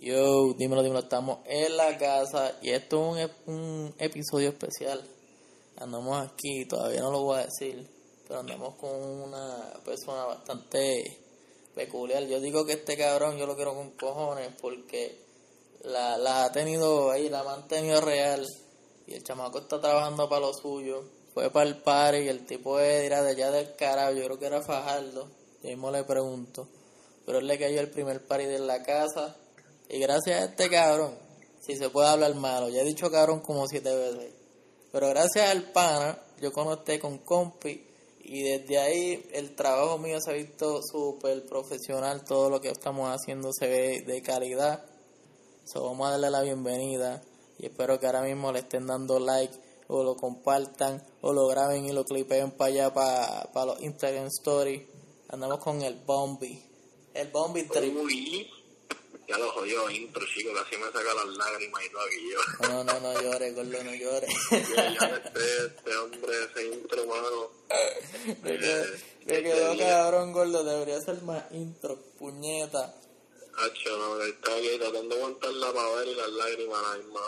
Yo, dímelo, dímelo, estamos en la casa y esto es un, un episodio especial. Andamos aquí, todavía no lo voy a decir, pero andamos con una persona bastante peculiar. Yo digo que este cabrón yo lo quiero con cojones porque la, la ha tenido ahí, la ha mantenido real y el chamaco está trabajando para lo suyo. Fue para el party y el tipo era de allá del carajo, yo creo que era Fajardo. Yo mismo le pregunto. Pero él le cayó el primer party de la casa y gracias a este cabrón, si se puede hablar malo, ya he dicho cabrón como siete veces. Pero gracias al pana, yo conecté con compi y desde ahí el trabajo mío se ha visto súper profesional, todo lo que estamos haciendo se ve de calidad. So, vamos a darle la bienvenida y espero que ahora mismo le estén dando like o lo compartan o lo graben y lo clipeen para allá para, para los Instagram Stories. Andamos con el Bombi. El Bombi Trip. Uy, ya lo jodió intro, chico, casi me saca las lágrimas y todo aquí yo. No, no, no llores, gordo, no llores. Ya, este, este hombre, ese intro, mano. Me quedó, Eh, me quedó este, cabrón, gordo. Debería ser más intro, puñeta. Hacho, no, está aquí tratando de aguantar la pavera y las lágrimas a la misma.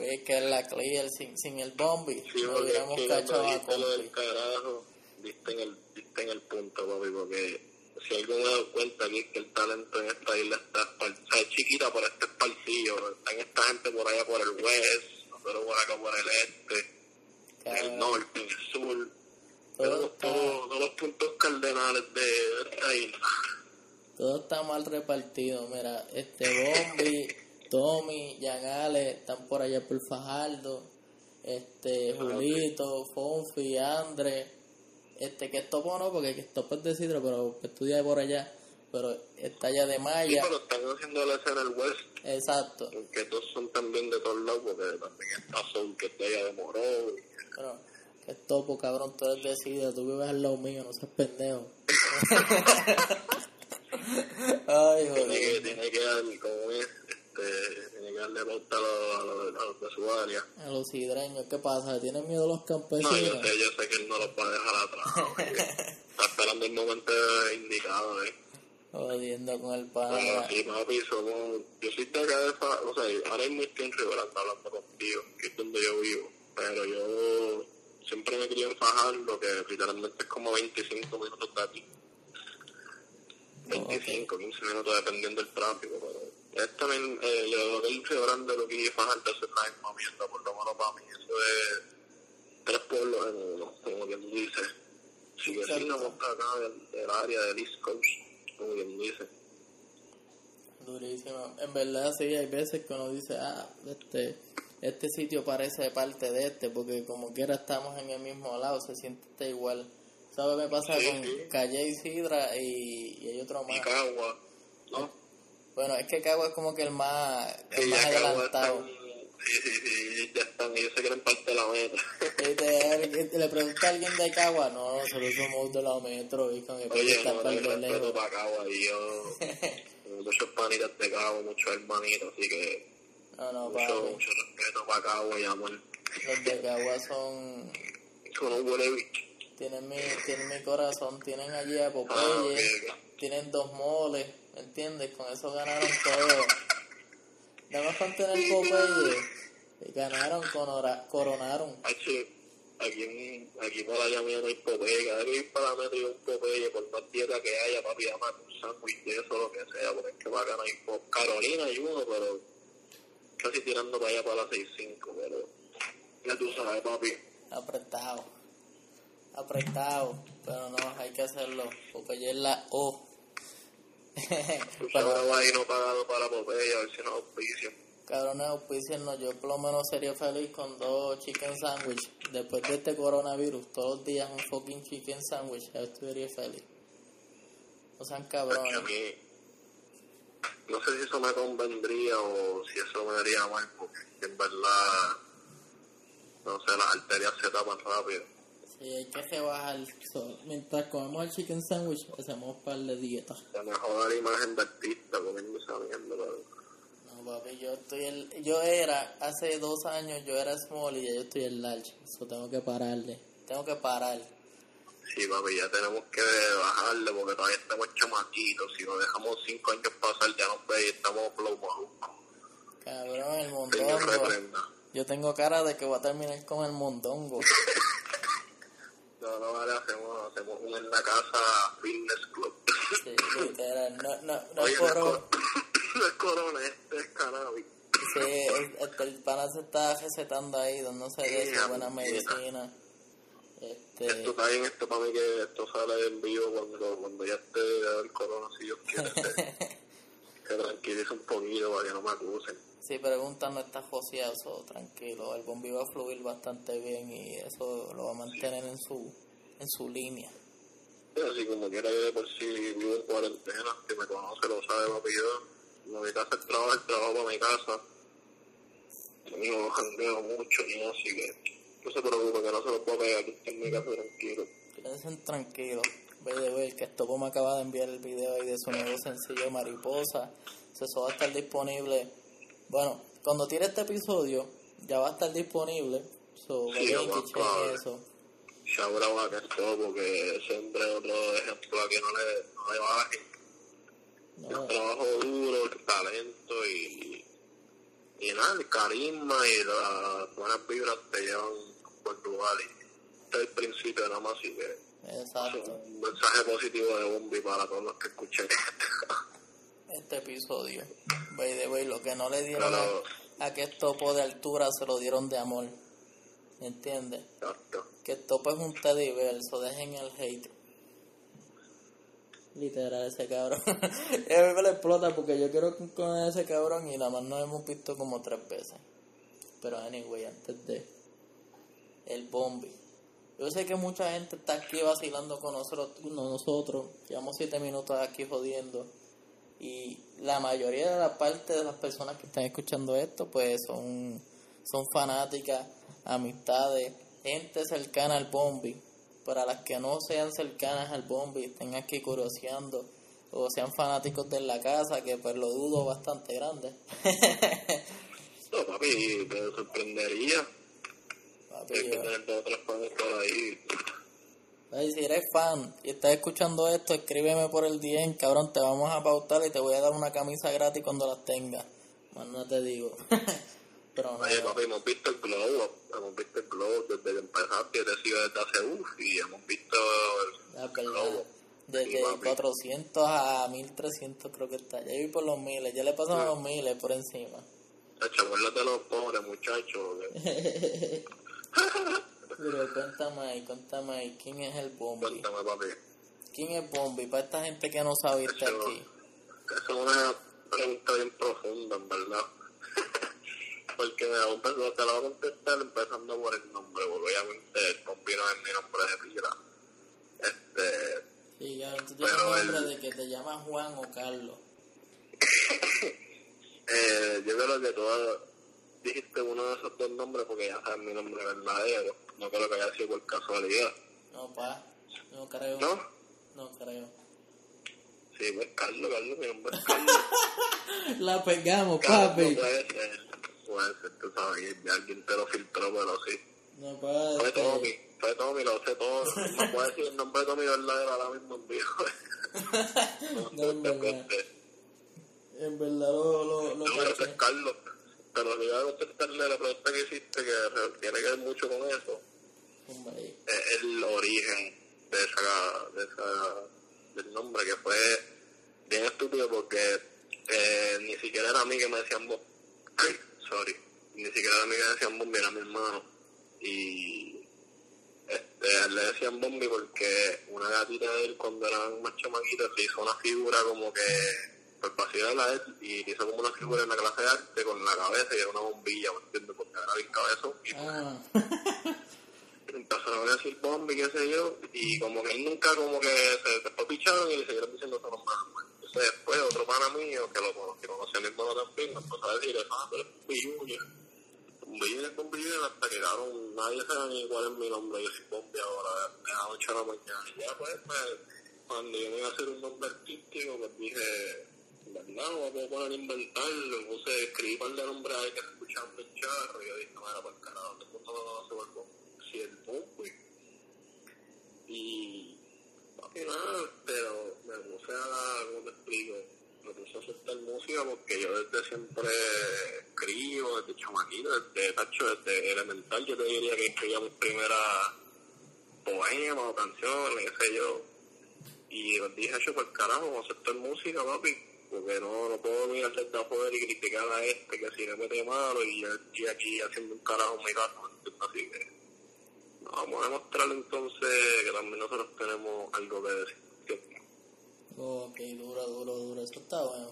Es que es la clear sin, sin el bombi. Sí, no hubiéramos cachado a compi. carajo, diste en el, diste en el punto, papi, porque si algo me he dado cuenta aquí es que el talento en esta isla está, sea, es chiquita, pero este esparcido. Están esta gente por allá por el west, nosotros por acá por el este, en el Cabrón. norte, el sur. Todo está, todos todos los puntos cardenales de esta isla. todo está mal repartido. Mira, este bombi, Tommy, Jan Ale están por allá por Fajardo. Este, Ah, Julito, Fonfi, Andre. Este, que es topo no, porque que topo es de Sidro, pero que estudia por allá. Pero está allá de Sí, Maya. pero están haciendo la escena el west, Exacto. que todos son también de todos lados, porque también está Soul, que está allá de Moró. Bueno, que es topo, cabrón, tú eres de Sidra, tú vives al lado mío, no seas pendejo. Ay, Tiene que, joder. tiene que darle, como es, este, tiene que darle pauta a los, a los, a los de su área. A los sidreños, ¿qué pasa? ¿Tienen miedo los No, yo campesinos? sé, yo sé que él no los va a dejar atrás. Está esperando el momento indicado, ¿eh? Jodiendo con el Pero pana. sí, papi, somos... Yo soy de acá de. O sea, ahora mismo estoy en Riveranda hablando contigo, que es donde yo vivo. Pero yo siempre me quería enfajar, lo que literalmente es como 25 minutos de aquí. 25, 15 minutos dependiendo del tráfico, pero... Es también, eh, yo del Río Grande lo que quiero fajar de hacer la misma mierda, por lo menos para mí. Eso es tres pueblos en uno, como quien dice. Si vecinos acá del, del área del East Coast, como quien dice. Durísimo. En verdad, sí, hay veces que uno dice, ah, este, este sitio parece parte de este, porque como quiera estamos en el mismo lado, se siente igual. ¿Sabes? Me pasa Sí, con sí. Calle y Sidra y, y hay otro Y más. Cagua, ¿no? Bueno, es que Cagua es como que el más, el Sí, más adelantado. están, sí, sí, sí, ya están, ellos se quieren parte de la meta. Le pregunta a alguien de Cagua, no, nosotros somos de la metro, y con el Oye, no, no par hay de respeto para Cagua y yo, muchos panitas de Cagua, muchos hermanitos, así que No, no, mucho, mucho respeto para Cagua y amor. Los de Cagua son, Son un huele bicho. Tienen mi, tienen mi corazón, tienen allí a Ah, Popeye, tienen dos moles, ¿me entiendes? Con eso ganaron todo. Nada más con tener Popeye, ganaron, conora- coronaron. Aquí, en- aquí por allá mía no hay Popeye, cada que ir para y un Popeye, por más dieta que haya, papi, dame un sándwich de eso, lo que sea, porque es que para acá no hay Popeye. Carolina hay uno, pero casi tirando para allá para la 6-5, pero ya tú sabes, papi. Apretado, apretado, pero no, hay que hacerlo, Popeye es la O. Sabes, va ahí no pagado para Popeye, a ver si nos auspician. Cabrones, auspíciennos. Yo por lo menos sería feliz con dos chicken sandwich. Después de este coronavirus, todos los días un fucking chicken sandwich. Ya estuviera feliz. No sean Porque a cabrones. mí, no sé si eso me convendría o si eso me haría mal, porque en verdad, no sé, las arterias se tapan rápido. Sí, hay que rebajar. So, mientras comemos el chicken sandwich, hacemos un par de dietas. La imagen de artista comiendo pero No, papi, yo estoy el, yo era, hace dos años yo era small y ya yo estoy en large. Eso tengo que pararle. Tengo que parar. Sí, papi, ya tenemos que bajarle porque todavía estamos chamaquitos. Si nos dejamos cinco años pasar, ya nos ve y estamos flow malucos. Cabrón, el mondongo. Yo tengo cara de que voy a terminar con el mondongo. No, no, vale, hacemos, hacemos un en la casa fitness club. Sí, literal. No, no, no Oye, es no es, por... cor- no es corona, este es cannabis. Sí, el, el, el pana se está recetando ahí, dándose de su buena medicina. Esto Este, está bien, esto para mí que esto sale en vivo cuando, cuando ya esté el corona, si Dios quiere. que tranquilice un poquito para que no me acusen. Si preguntan no está joseado, tranquilo. El bombi va a fluir bastante bien y eso lo va a mantener en su en su línea. Sí, Así como quiera yo de por sí vivo en cuarentena, que me conoce lo sabe, papi, yo. No mi casa el trabajo, el trabajo para mi casa. No jangueo mucho ni así que no se preocupe que no se lo puedo pegar, que en mi casa tranquilo. Quédense tranquilos. Ve de ver que Estopo me acaba de enviar el video ahí de su nuevo sencillo Mariposa. Eso va a estar disponible. Bueno, cuando tire este episodio, ya va a estar disponible. So, Sí, y chequen probable. eso. Shabra va que esto, porque siempre otro ejemplo a que no le, no le bajen. No, El trabajo duro, el talento y, y nada, el carisma y las buenas vibras te llevan por lugar. Y este es el principio nada más, así que exacto. un mensaje positivo de Bombi para todos los que escuchen Este episodio. By the way, lo que no le dieron a, a que Estopo de altura se lo dieron de amor. ¿Entiendes? Exacto. Que Estopo es un teddy bear, so dejen el hate. Literal, ese cabrón. a mí me lo explota porque yo quiero con- con ese cabrón y nada más nos hemos visto como tres veces. Pero anyway, antes de el bombi. Yo sé que mucha gente está aquí vacilando con nosotros, no nosotros. Llevamos siete minutos aquí jodiendo. Y la mayoría de la parte de las personas que están escuchando esto, pues son, son fanáticas, amistades, gente cercana al bombi. Para las que no sean cercanas al bombi, estén aquí curioseando o sean fanáticos de la casa, que pues lo dudo bastante grande. No, papi, te sorprendería. Papi, Tienes que yo- tener dos o tres fans por ahí. Ay, si eres fan y estás escuchando esto, escríbeme por el DM, cabrón, te vamos a pautar y te voy a dar una camisa gratis cuando las tengas. Más no te digo. Pero no, Oye, papi, hemos visto el globo. Hemos visto el globo desde que empezaste. Yo te sigo desde hace uff y hemos visto el, la el globo. Desde Sí, papi. 400 a 1300 creo que está. Ya vi por los miles, ya le pasamos Sí. los miles por encima. Chacho, acuérdate de los pobres muchachos. Pero cuéntame ahí, cuéntame ahí, ¿quién es el Bombi? Cuéntame, papi. ¿Quién es Bombi? Para esta gente que no sabe Eso- aquí. Esa es una pregunta bien profunda, en verdad. Porque me voy a empezar- te la voy a contestar empezando por el nombre, porque obviamente el Pompi no es mi nombre de pila. Este, Sí, ya, tú tienes nombre el- de que te llamas Juan o Carlos. eh, yo creo que tú dijiste uno de esos dos nombres porque ya sabes mi nombre verdadero. No creo que haya sido por casualidad. No, pa, no creo. ¿No? No creo. Sí, pues Carlos, Carlos, mi nombre es Carlos. La pegamos, Carlos papi. puede ser, puede ser, tú sabes, alguien te lo filtró, pero sí. No, Fue pa, Tommy, este, fue Tommy, lo sé todo. No puedo decir el nombre de Tommy verdadero ahora mismo en vivo. No, en verdad. En verdad lo, lo, lo No, caché. es Carlos. Pero si voy a contestarle la pregunta que hiciste, que tiene que ver mucho con eso, es el origen de esa, de esa, del nombre, que fue bien estúpido porque eh, ni siquiera era a mí que me decían vos. Sorry. Ni siquiera era a mí que me decían Bombi, era mi hermano. Y este, a le decían Bombi porque una gatita de él cuando eran más chamaquitos le hizo una figura como que por vacilar a él y hizo como una figura en la clase de arte con la cabeza y era una bombilla, ¿me entiendes? Porque era bien cabezón y Ah, empezaron a decir bombi, qué sé yo, y como que él nunca como que se después picharon y le siguieron diciendo otros nombres. Entonces después otro pana mío que lo que conoce a mi hermano también, me empezó a decir, ah, pero es Bombi Junior. Bombi Junior, Bombi Junior, hasta que cabrón, nadie sabe ni cuál es mi nombre, yo soy Bombi ahora, de las 8 de la mañana. Y ya pues, pues, cuando yo me iba a hacer un nombre artístico, pues dije, No puedo poner a inventarlo, puse, escribí un par de nombres ahí que se escuchaban bien charro, y yo dije, no era por carajo, todo el mundo Bombi. Si el Bombi. Y papi, nada, pero me puse a, ¿cómo te explico? Me puse a soltar música porque yo desde siempre escribo, desde chamaquito, desde tacho, desde elemental, yo te diría que escribía mis primeras poemas o canciones, qué sé yo. Y dije, yo, por carajo, a aceptar música, papi, porque no, no puedo mirar desde afuera y criticar a este que si le mete malo y yo estoy aquí haciendo un carajo muy rato, así que vamos a demostrarle entonces que también nosotros tenemos algo que decir. Ok, duro, duro, duro, eso está bueno.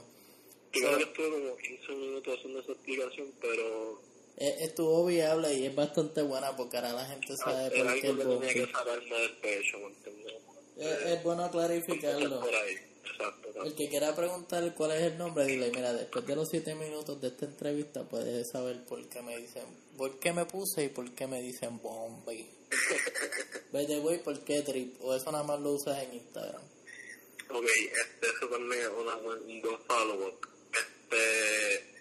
Yo creo que estuve como 15 minutos haciendo esa explicación, pero Eh, Estuvo viable y es bastante buena porque ahora la gente sabe por qué algo el que tenía que bombi. sacarme del pecho, ¿me entiendes? Es, es bueno clarificarlo. Por ahí, exacto. exacto. El que quiera preguntar cuál es el nombre, dile, mira, después de los siete minutos de esta entrevista puedes saber por qué me dicen, por qué me puse y por qué me dicen Bombay. The way, ¿por qué Trip? O eso nada más lo usas en Instagram. Ok, este, eso también es una, un buen follow-up. Este,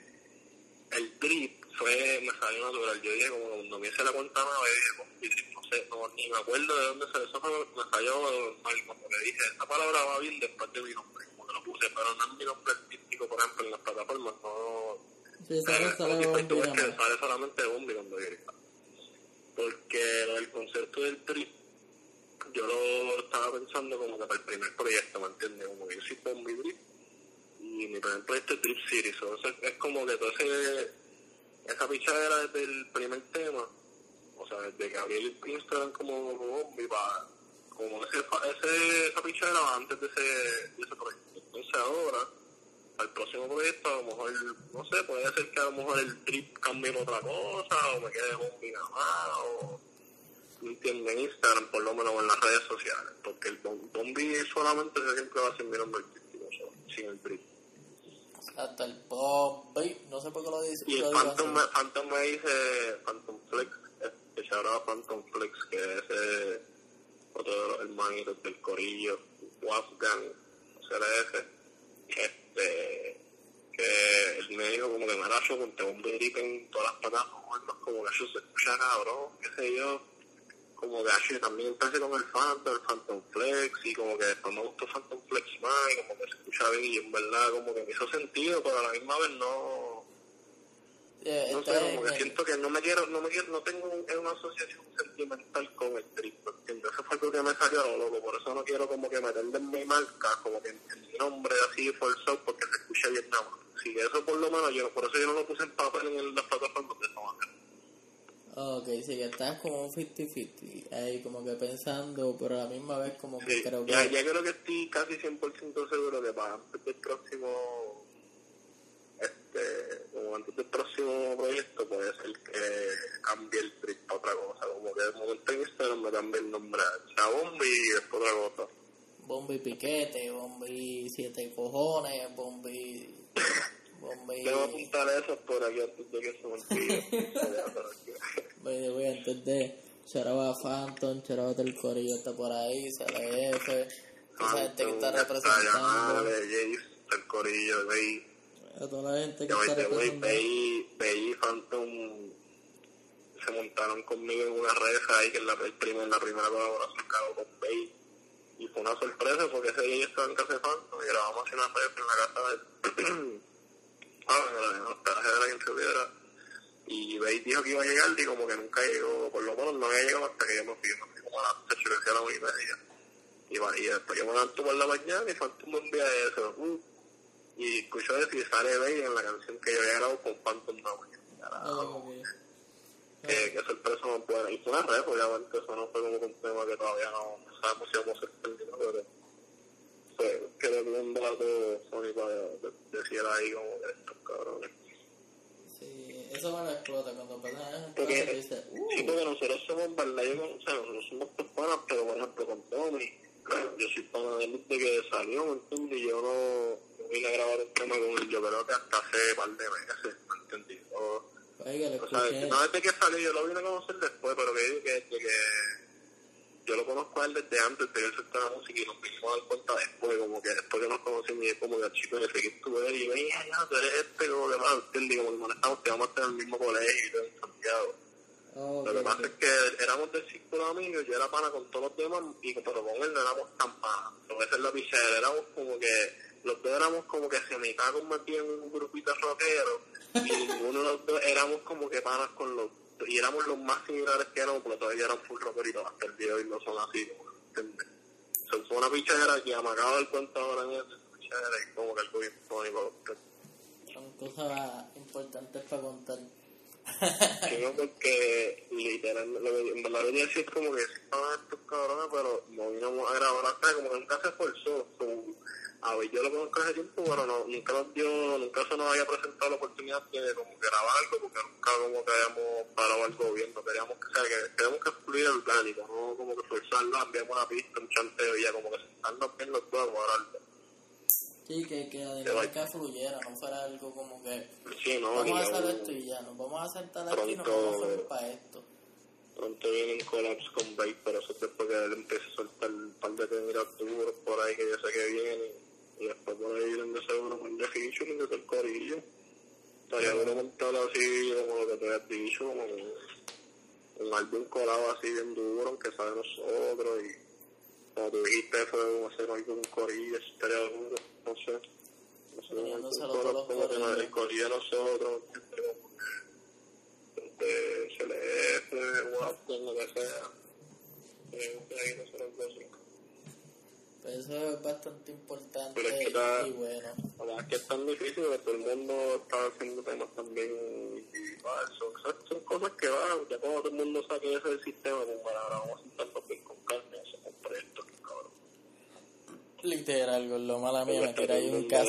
el drip fue, me salió natural. Yo dije, como cuando me hice la cuenta nueva, dije, no sé, no, ni me acuerdo de dónde salió. Eso me salió mal, como que dije, esta palabra va bien después de mi nombre, como que lo puse, pero no es mi nombre artístico, por ejemplo, en las plataformas, no, Sí, sale, eh, sale Bombi más. sale solamente Bombi cuando grita. Porque lo del concepto del trip, yo lo estaba pensando como que para el primer proyecto, ¿me entiendes? Como que yo soy Bombi Drip y mi primer proyecto es Drip Series. O sea, es como que todo ese, esa pichadera desde el primer tema, o sea, desde que abrí el Instagram como Bombi, para, como ese, ese, esa pichadera va antes de ese, de ese proyecto. Entonces ahora al próximo proyecto a lo mejor, no sé, puede ser que a lo mejor el trip cambie en otra cosa, o me quede bombi nada más, o entiendo, en Instagram por lo menos en las redes sociales, porque el bom- bombi solamente siempre va a ser mi nombre artístico, sin el trip. Hasta el Bombay, no sé por qué lo dice. Y el Phantom me, Phantom me dice Phantom Flex, este se llama Phantom Flex, que es eh, otro de los hermanitos del corillo, Wolfgang, CLF, este, que él me dijo como que me yo con te bombe grip en todas las plataformas, como que yo se escucha cabrón, qué sé yo, como que yo también empecé con el Phantom, el Phantom Flex, y como que después me gustó Phantom Flex más, y como que se escucha bien, y en verdad como que me hizo sentido, pero a la misma vez no Eh, no sé, como que el- siento que no me quiero, no me quiero, no tengo un- una asociación sentimental con el trip, ¿entiendes? Eso fue algo que me salió a lo loco, por eso no quiero como que meterle en mi marca, como que en, mi nombre así forzado, porque se escucha bien nada más. Sí, eso por lo menos, yo, por eso yo no lo puse en papel en las plataformas de esa. Ok, sí, que estás como un 50-50, ahí como que pensando, pero a la misma vez como que Sí, creo que... ya, ya creo que estoy casi 100% seguro que para antes del próximo, este, como antes del próximo proyecto puede ser que cambie el trip para otra cosa, como que de momento en Instagram me cambie el nombre a Chabombi y después otra cosa. Bombi piquete, bombi siete cojones, bombi... Bombi... Debo apuntar eso por aquí antes de que se me olvide. Way, antes de Charaba Phantom, Charaba del Corillo está por ahí, CLF, esa gente que está representando, Jace, el corillo, a toda la gente que está Phantom se montaron conmigo en una reja ahí que es la, el primer, la primera colaboración que hago con Bay. Y fue una sorpresa porque ese día yo estaba en casa de Phantom y grabamos así una reja en la casa de... ah, en hospedaje de la hubiera. Y Bay dijo que iba a llegar y como que nunca llegó, por lo menos no había llegado hasta que yo me fui, me como a las 8 que a la una y media. Y, va- y después yo me levanto por la mañana y buen día de eso. uh, y escucho decir sale Bay en la canción que yo había grabado con Phantom Now. Ah, ok. Que, que sorpresa más buena. Y fue una red, obviamente, eso no fue como un tema que todavía no sabemos si vamos a hacer perdido, pero fue, creo que un dato Sony para de- decir ahí como que estos cabrones. Sí, eso me lo explota cuando pasan en Porque, sí, porque nosotros somos, ¿verdad? Yo, o sea, nosotros somos personas, pero por ejemplo con Tommy, yo soy pana de él desde que salió, ¿me entiendes? Y yo no, no vine a grabar un tema con él, yo creo que hasta hace un par de meses, ¿me entiendes? O, oiga, lo o sea, no desde que salió, yo lo vine a conocer después, pero que digo que desde que yo lo conozco a él desde antes de que él la música y nos vinimos a dar cuenta después, como que después que nos conocimos y es como que el chico ese que tú eres y veía, ya, tú eres este, como que más, ¿entiendes? Como que estamos, te vamos a estar en el mismo colegio y todo en Santiago. Oh, Lo que pasa es que éramos del círculo de amigos, yo era pana con todos los demás, y pero con él no éramos tan panas. Lo que es la pichadera, éramos como que, los dos éramos como que se me convertido en un grupito rockero, y ninguno de los dos éramos como que panas con los y éramos los más similares que éramos, porque todavía eran full rockeritos, hasta el día de hoy no son así, ¿entiendes? So, fue una pichadera que me acabo de dar cuenta ahora en pichadera y como que algo bien icónico. Son cosas importantes para contar. Sino porque literal, lo que en verdad venía así como que estaban estos cabrones, pero no vinimos a grabar acá, como que nunca se esforzó. A ver, yo lo conozco hace tiempo, pero no, nunca nos dio, nunca se nos había presentado la oportunidad de como grabar algo, porque nunca como que habíamos parado algo bien, no queríamos que, o que queremos que el orgánico, no como que forzarlo, enviamos una pista, un chanteo y ya como que sentarnos bien los dos a. Sí, que, que la dinámica fluyera, no fuera algo como que Sí, no, vamos a y hacer esto y ya, nos vamos a sentar aquí y nos vamos a hacer para esto. Pronto vienen collabs con Bait, pero eso es después que él empiece a soltar un par de temitas duros por ahí que yo sé que vienen. Y después por ahí vienen de seguro un de featuring de todo el corillo. Estaría bueno montarlo así como lo que te habías dicho, como un, un álbum colado así bien duro, aunque sabe nosotros. Y como tú dijiste, como hacer algo con corillo, estaría duro, no sé. No sé, un álbum Uniéndoselo colado todos los como que corillo de nosotros, de CLF, Watson, lo que sea. Eh, ahí nosotros dos, sí. Pues eso es bastante importante Pero es que y bueno. La verdad que es tan difícil que todo el mundo está haciendo temas también individuales. Son, son, son cosas que van, ya cuando todo el mundo saque ese del sistema, para ahora vamos a sentarnos bien con carne, eso es un proyecto que cabrón. Literal, lo mala mía, me todo ahí un gas.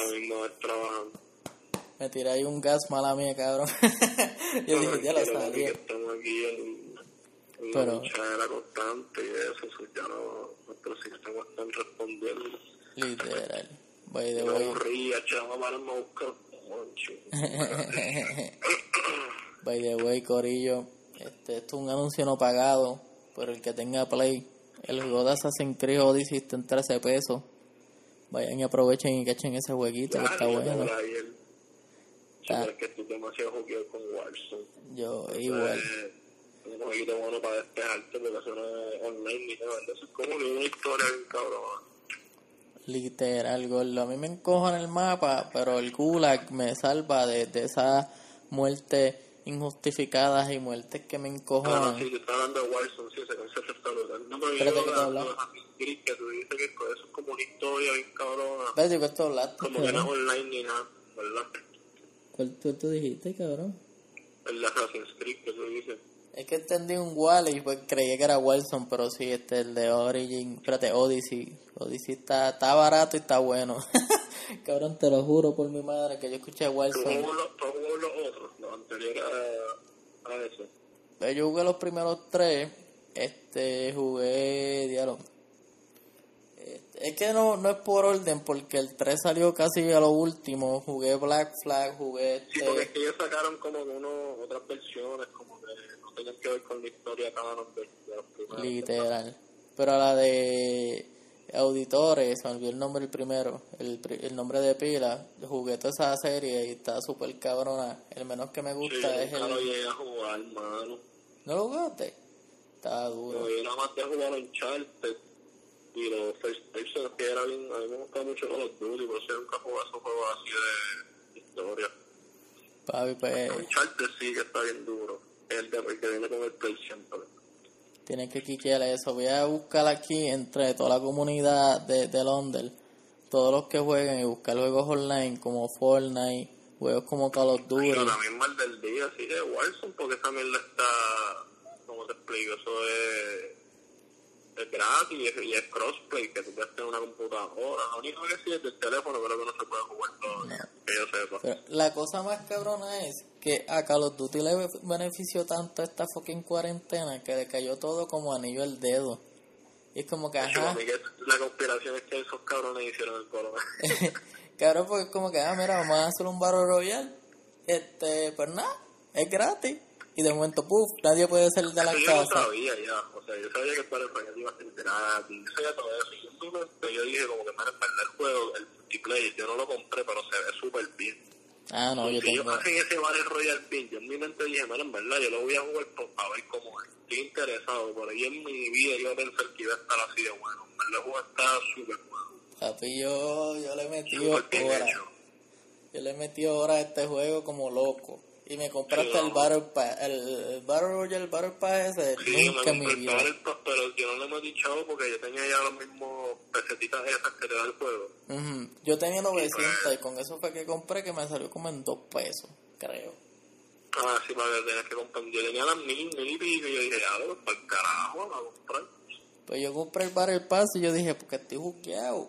Me tira ahí un gas, mala mía, cabrón. Yo dije, ya que sabía. Estamos aquí en, en Pero- la luchadera constante y eso, eso ya no, nuestros sistemas están respondiendo. Literal. Chaval, no buscar moncho. by the way, Corillo. Este, esto es un anuncio no pagado. Pero el que tenga Play, el juego de Assassin's Creed Odyssey está en 13 pesos. Vayan y aprovechen y cachen ese jueguito que está bueno. Está. es que estoy demasiado jugueado con Warzone. Yo igual. Un jueguito bueno para despejarte porque eso no es online ni nada. Eso es como que una historia bien cabrón. Literal, gordo. A mí me encojo en el mapa, pero el Gulag me salva de, de esas muertes injustificadas y muertes que me Ah, no, encojonan. sí, yo estaba hablando de Warzone, sí, ese concepto está brutal. No, pero Espérate, yo ¿qué te hablando hablas? que tú dices que eso es como una historia bien cabrona. ¿Ves de qué tú hablaste, Como que no es online ni nada, ¿verdad? ¿Cuál tú, tú dijiste, cabrón? El de Assassin's Creed que tú dices. Es que entendí un Wall y pues creí que era Wilson, pero sí, este, el de Origin, espérate, Odyssey. Odyssey está, está barato y está bueno. cabrón, te lo juro por mi madre que yo escuché Wilson. tú jugó los a, a eso. Pues Yo jugué los primeros tres, este, jugué, diablo. Este, es que no, no es por orden, porque el 3 salió casi a lo último. Jugué Black Flag, jugué Sí, porque es este. que ellos sacaron como uno, otras versiones, como que no tenían que ver con la historia canon de, de los primeros. Literal. Pero a la de auditores, me olvidó el nombre el primero, el, el nombre de pila. Jugué toda esa serie y está súper cabrona. El menos que me Sí, gusta es nunca lo el. llegué a jugar, mano. ¿No lo jugaste? Está duro. No, yo nada más de jugar Uncharted y los First Person que era bien, a mí me gusta mucho of Duty, por eso nunca jugué esos juegos así de historia. Papi, pues. Uncharted sí que está bien duro. El de que viene con el Play siempre. Tienes que quiquear eso. Voy a buscar aquí entre toda la comunidad de, de Londres, todos los que jueguen y buscar juegos online como Fortnite, juegos como Call of Duty. Pero también mal del día, sí, de Warzone, porque esa mierda está, como te explico, eso es, es gratis y es, y es crossplay, que tú puedes tener una computadora. Lo único que sí es del teléfono, creo que no se puede jugar todo, que yo sepa. Pero la cosa más cabrona es que a Call of Duty le benefició tanto esta fucking cuarentena que le cayó todo como anillo al dedo. Y es como que, hecho, ajá, la conspiración es que esos cabrones hicieron el corona. cabrón, porque es como que, ah, mira, vamos a hacer un Battle Royale. Este, pues nada, es gratis. Y de momento, puff, nadie puede salir de la Eso yo casa. sabía ya, o sea, yo sabía que el Battle Royale iba a ser gratis, yo sabía todo eso. Y simplemente yo dije como que, verdad el juego, el multiplayer, yo no lo compré, pero se ve súper bien. Ah, no, yo si ellos tengo... hacen ese Battle Royale Pin, yo en mi mente dije, mira, en verdad, yo lo voy a jugar por, a ver cómo es. Estoy interesado, por ahí en mi vida yo pensar que iba a estar así de bueno. En verdad, el juego está súper bueno. Papi, yo, yo le metí horas. Yo le metí horas a este juego como loco. Y me compré Sí, hasta el. Battle Pass, el, Battle Royale, el Battle Pass ese, Sí, me nunca en mi compré el vida. Battle Pass, pero yo no le metí chavo porque yo tenía ya los mismos pesetitas esas que te da el juego. Ujú. Yo tenía 900 pues. y con eso fue que compré que me salió como en 2 pesos, creo. Ah, sí, para que tenías que comprar. Yo tenía las mil, mil y pico y yo dije, ya, lo para el carajo, la comprar. Pues yo compré el Battle Pass y yo dije, porque estoy jugueado.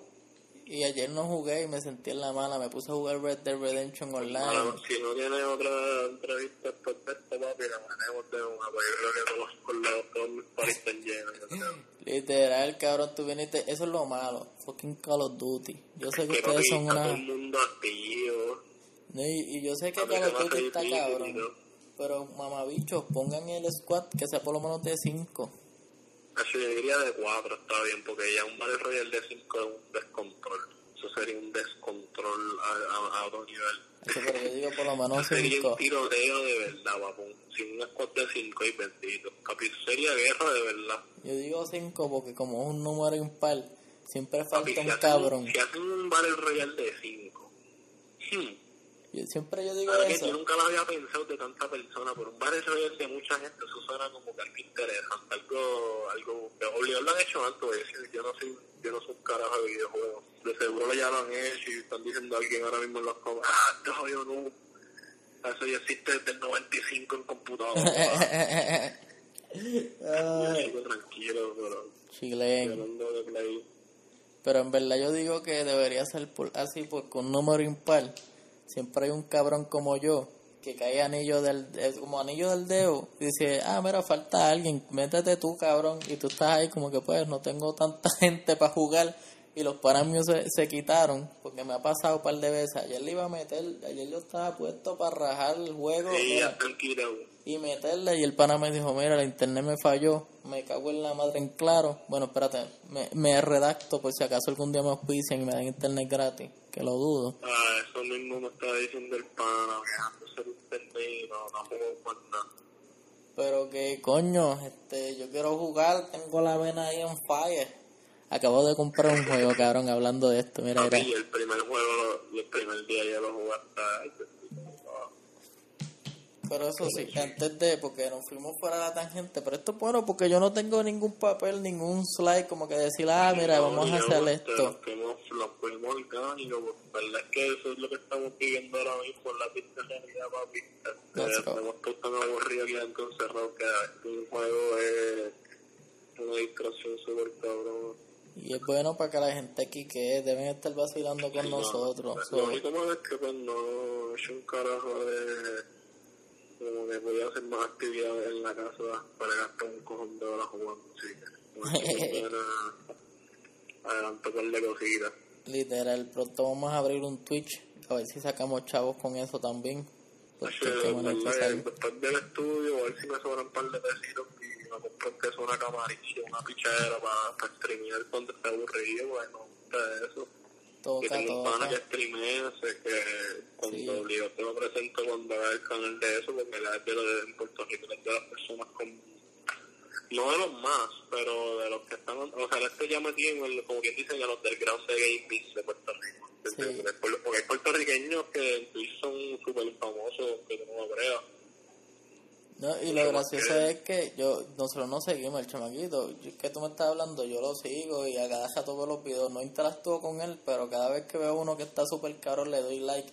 Y ayer no jugué y me sentí en la mala. Me puse a jugar Red Dead Redemption Online. Bueno, si no tienes otra entrevista después de esto, papi, la tenemos de una, porque yo creo que todos por lados, todos mis paris están llenos. Literal, cabrón, tú viniste. Eso es lo malo. Fucking Call of Duty. Yo sé que ustedes son está todo una. el mundo activo. No, Y, y yo sé que Call of Duty está difícil, cabrón. ¿no? Pero mamabichos, pongan el squad que sea por lo menos de 5. Así yo diría de 4 está bien, porque ya un Battle Royale de 5 es un descontrol. Eso sería un descontrol a, a, a otro nivel. Pero yo digo por lo menos Eso sería 5. un tiroteo de verdad, papu. Sin un squad de 5 y bendito. Papi, eso sería guerra de verdad. Yo digo 5 porque como es un número impar, siempre Papi, falta si un hacen, cabrón. si hacen un Battle Royale de 5, hmm, Yo, siempre yo digo Ahora que eso. yo nunca lo había pensado de tanta persona, pero un Battle Royale de mucha gente, eso suena como que algo interesante, algo, algo obligado lo han hecho antes, yo no soy, yo no soy un carajo de videojuegos, de seguro ya lo han hecho y están diciendo a alguien ahora mismo en los comments, ah, este jodido no, eso ya existe desde el 95 en computadora, yo tranquilo, pero de Pero en verdad yo digo que debería ser por- así porque un número impar. Siempre hay un cabrón como yo que cae anillo del es como anillo del dedo y dice, ah, mira, falta alguien, métete tú, cabrón. Y tú estás ahí como que pues no tengo tanta gente para jugar y los míos se, se quitaron porque me ha pasado un par de veces. Ayer le iba a meter, ayer yo estaba puesto para rajar el juego sí, mira. Y meterle y el pana me dijo, mira, la internet me falló, me cago en la madre en claro. Bueno, espérate, me, me redacto por si acaso algún día me auspician y me dan internet gratis, que lo dudo. Ah, eso mismo me estaba diciendo el pana, quejándose de internet no, nada. Pero que coño, este, yo quiero jugar, tengo la vena ahí en fire. Acabo de comprar un juego, cabrón, hablando de esto, mira, mira. El primer juego, el primer día ya lo jugaste. Pero eso sí, antes de, porque nos fuimos fuera de la tangente, pero esto es bueno porque yo no tengo ningún papel, ningún slide como que decir, ah, mira, vamos a hacer Nos esto. fuimos, nos fuimos orgánicos, porque verdad es que eso es lo que estamos viviendo ahora mismo en la pista de realidad, papi. Go. Estamos todos tan aburridos aquí adentro encerrados que este un juego es una distracción súper cabrón. Y es bueno para que la gente aquí que deben estar vacilando con Sí, no, nosotros. Lo So, único malo es que pues no he hecho un carajo de como que voy a hacer más actividades en la casa para gastar un cojón de horas jugando, sé, adelanto con la cosita. literal, pronto vamos a abrir un Twitch a ver si sacamos chavos con eso también. Porque Así, qué bueno que después, después del estudio, a ver si me sobran un par de pesitos y me compro que es una camarilla, una pichadera para, para streamear cuando esté aburrido, bueno, de eso. Toca, que tengo un pana que streamea, sé que cuando Sí. obligado te lo presento cuando haga el canal de eso, porque la es de, lo en Puerto Rico, es de las personas con, no de los más, pero de los que están, o sea, este ya metí en el, como quien dicen, a los del de gaming de Puerto Rico. Porque, por- porque hay puertorriqueños que en Twitch son súper famosos, que no lo creas. No, y lo gracioso es que yo nosotros no seguimos el chamaquito. Yo- que tú me estás hablando, yo lo sigo y a cada rato veo los videos. No interactúo con él, pero cada vez que veo uno que está súper caro le doy like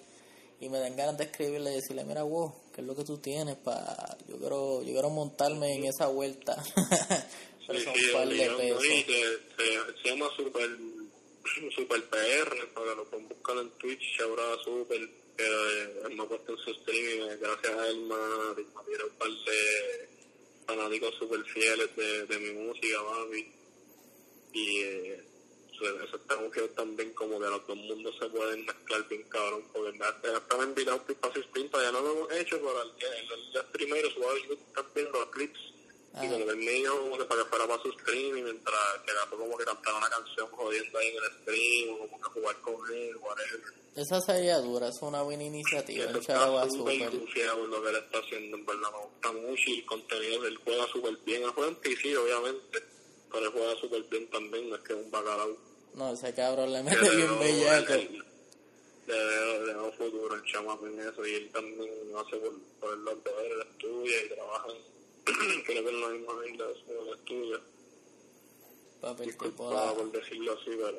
y me dan ganas de escribirle y decirle, mira, wow, ¿qué es lo que tú tienes? para Yo quiero yo quiero montarme en esa vuelta. pero Sí, son sí, par de pesos. Se, se llama Super, Super PR, para que lo pueden buscar en Twitch, ahora Super, que él me ha puesto en su stream y eh, gracias a él me, me dieron un par de fanáticos super fieles de, de mi música. Y eh, eso, eso está cogido también como que los dos mundos se pueden mezclar bien cabrón, porque en verdad ya estaba invitado a Espacio Sprint, todavía no lo hemos hecho, pero el, el, el, el a YouTube también los clips Y como que me dijo como que para que fuera para su stream y mientras que gato como que cantara una canción jodiendo ahí en el stream o como que jugar con él, whatever. Esa sería dura, es una buena iniciativa. El chavo va súper lo que él está haciendo, en verdad me gusta mucho y el contenido él juega súper bien. Juega en PC, obviamente, pero él juega súper bien también, no es que es un bacalao. No, ese cabrón le mete bien bellaco. le- veo, le veo futuro el chamaco en eso y él también hace por, por los deberes, estudia y trabaja en, creo que en la misma isla de el estudio. Papi, el tipo la, por decirlo así, pero...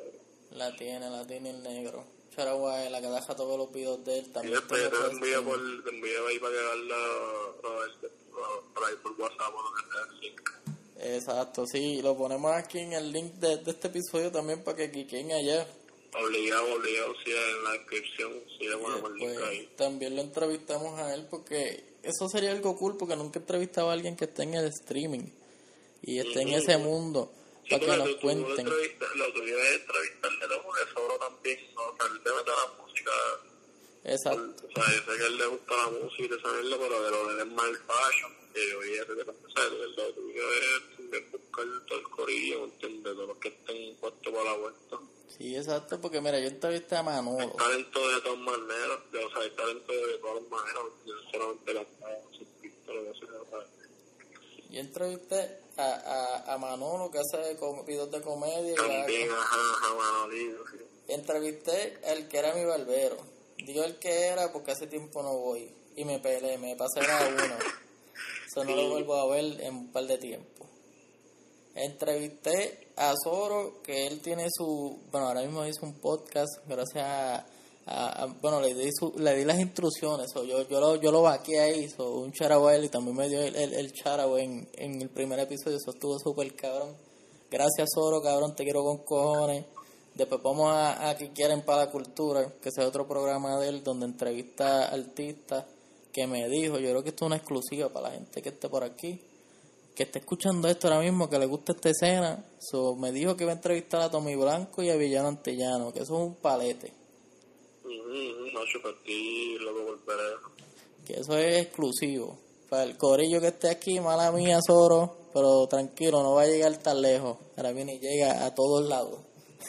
la tiene, la tiene el negro. Charagua la que deja todos los videos de él también. después yo te pues, por, te envío ahí para que hagas la, la- por WhatsApp o lo que sea. Exacto, sí, lo ponemos aquí en el link de, de este episodio también para que quiquen allá. Obligado, obligado, sí, en la descripción, sí, le link Después ahí. también lo entrevistamos a él porque eso sería algo cool porque nunca he entrevistado a alguien que esté en el streaming y esté en Ujú. ese mundo Sí, para que nos tú- tú cuenten. entrevistas- Lo tuyo es entrevistarle a porque solo también, ¿no? O sea, él te mete la música, Exacto. o sea, yo sé que a él le gusta la música y esa mierda, pero de lo de él el fashion, que yo vi ese de o sea, lo lo tuyo es de buscar todo el corillo, ¿entiendes? Todos los que estén puestos para la vuelta. Sí, exacto, porque mira, yo entrevisté a Manolo. Hay talento de todas maneras, o sea, hay talento de todas maneras, no solamente la sin pista, lo que sea, o sea, Yo entrevisté a, a, a Manolo que hace videos de comedia. También, ajá, ajá, Manolito, sí. Entrevisté al que era mi barbero. Digo el que era porque hace tiempo no voy. Y me peleé, me pasé a uno. Eso no lo vuelvo a ver en un par de tiempo. Entrevisté a Zoro, que él tiene su. Bueno, ahora mismo hizo un podcast, gracias a. bueno, le di, su, le di las instrucciones. so, yo, yo, lo, yo lo vaqué ahí, so, un charabo y también me dio el, el, el en, el primer episodio. Eso estuvo súper cabrón. Gracias, Zoro, cabrón, te quiero con cojones. Después vamos a, a que quieren para la cultura, que sea otro programa de él donde entrevista artistas que me dijo, yo creo que esto es una exclusiva para la gente que esté por aquí, que esté escuchando esto ahora mismo, que le gusta esta escena. So, me dijo que iba a entrevistar a Tommy Blanco y a Villano Antillano, que eso es un palete, Nacho, para ti, loco, que eso es exclusivo. Para el corillo que esté aquí, mala mía, Zoro, pero tranquilo, no va a llegar tan lejos. Ahora viene y llega a todos lados.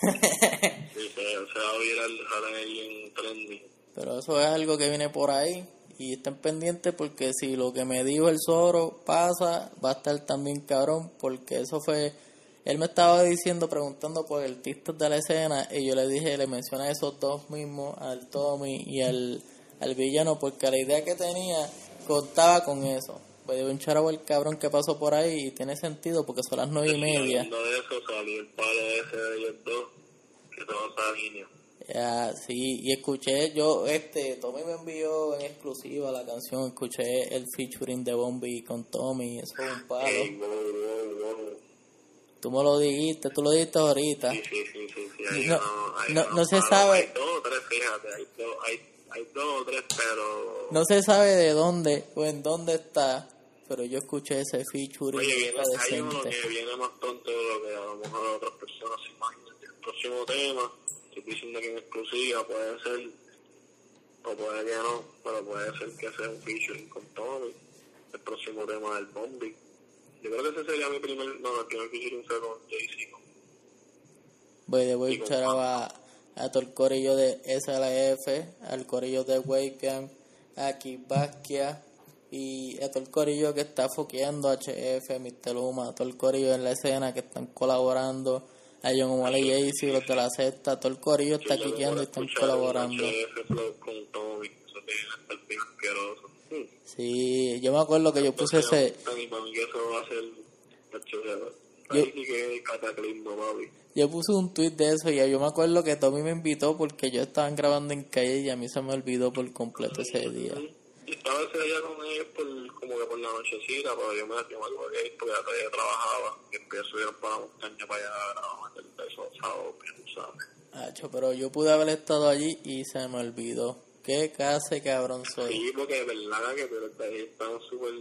Sí, se, se va a virar, ahí en trendy. Pero eso es algo que viene por ahí y estén pendientes porque si lo que me dijo el Zoro pasa, va a estar también cabrón porque eso fue... Él me estaba diciendo, preguntando por artistas de la escena y yo le dije, le mencioné a esos dos mismos, al Tommy y al, al villano, porque la idea que tenía contaba con eso. Pues un charabo el cabrón que pasó por ahí y tiene sentido porque son las nueve y media. Hablando de eso, salió el palo ese de ellos dos, que Ya, sí, y escuché, yo, este, Tommy me envió en exclusiva la canción, escuché el featuring de Bombi con Tommy, eso es un palo. Ey, wow, wow, wow. Tú me lo dijiste, tú lo dijiste ahorita. Sí, sí, sí, sí, sí, ahí No, no, ahí no- no se palos. sabe. Hay dos o tres, fíjate, hay dos, hay, hay dos o tres, pero... No se sabe de dónde o en dónde está, pero yo escuché ese featuring, Oye, viene, hay uno que viene más pronto de lo que a lo mejor otras personas se imaginan. El próximo tema, estoy diciendo que en exclusiva puede ser, o puede que no, pero puede ser que sea un featuring con Tommy. El próximo tema del Bombi. Yo creo que ese sería mi primer, no, el primer featuring fue con Jay-Z. Voy de voy a a, todo el corillo de SLF, al corillo de Wakeam, a Kibaskia y a todo el corillo que está foqueando HF, Mr. Luma, a todo el corillo en la escena que están colaborando, a John Omar y Jaycee, los de la sexta, todo el corillo está quiqueando y están colaborando. Hmm. Sí, yo me acuerdo que yo puse ese. Yo- yo puse un tweet de eso y yo me acuerdo que Tommy me invitó porque yo estaba grabando en calle y a mí se me olvidó por completo ese día. Estaba ese día con ellos por, como que por la nochecita, pero yo me, yo me que porque ya todavía trabajaba, y después subieron para la montaña para allá a meter besos sábado. Hacho, pero yo pude haber estado allí y se me olvidó. Qué clase cabrón soy. Sí, porque de verdad que pero estaban súper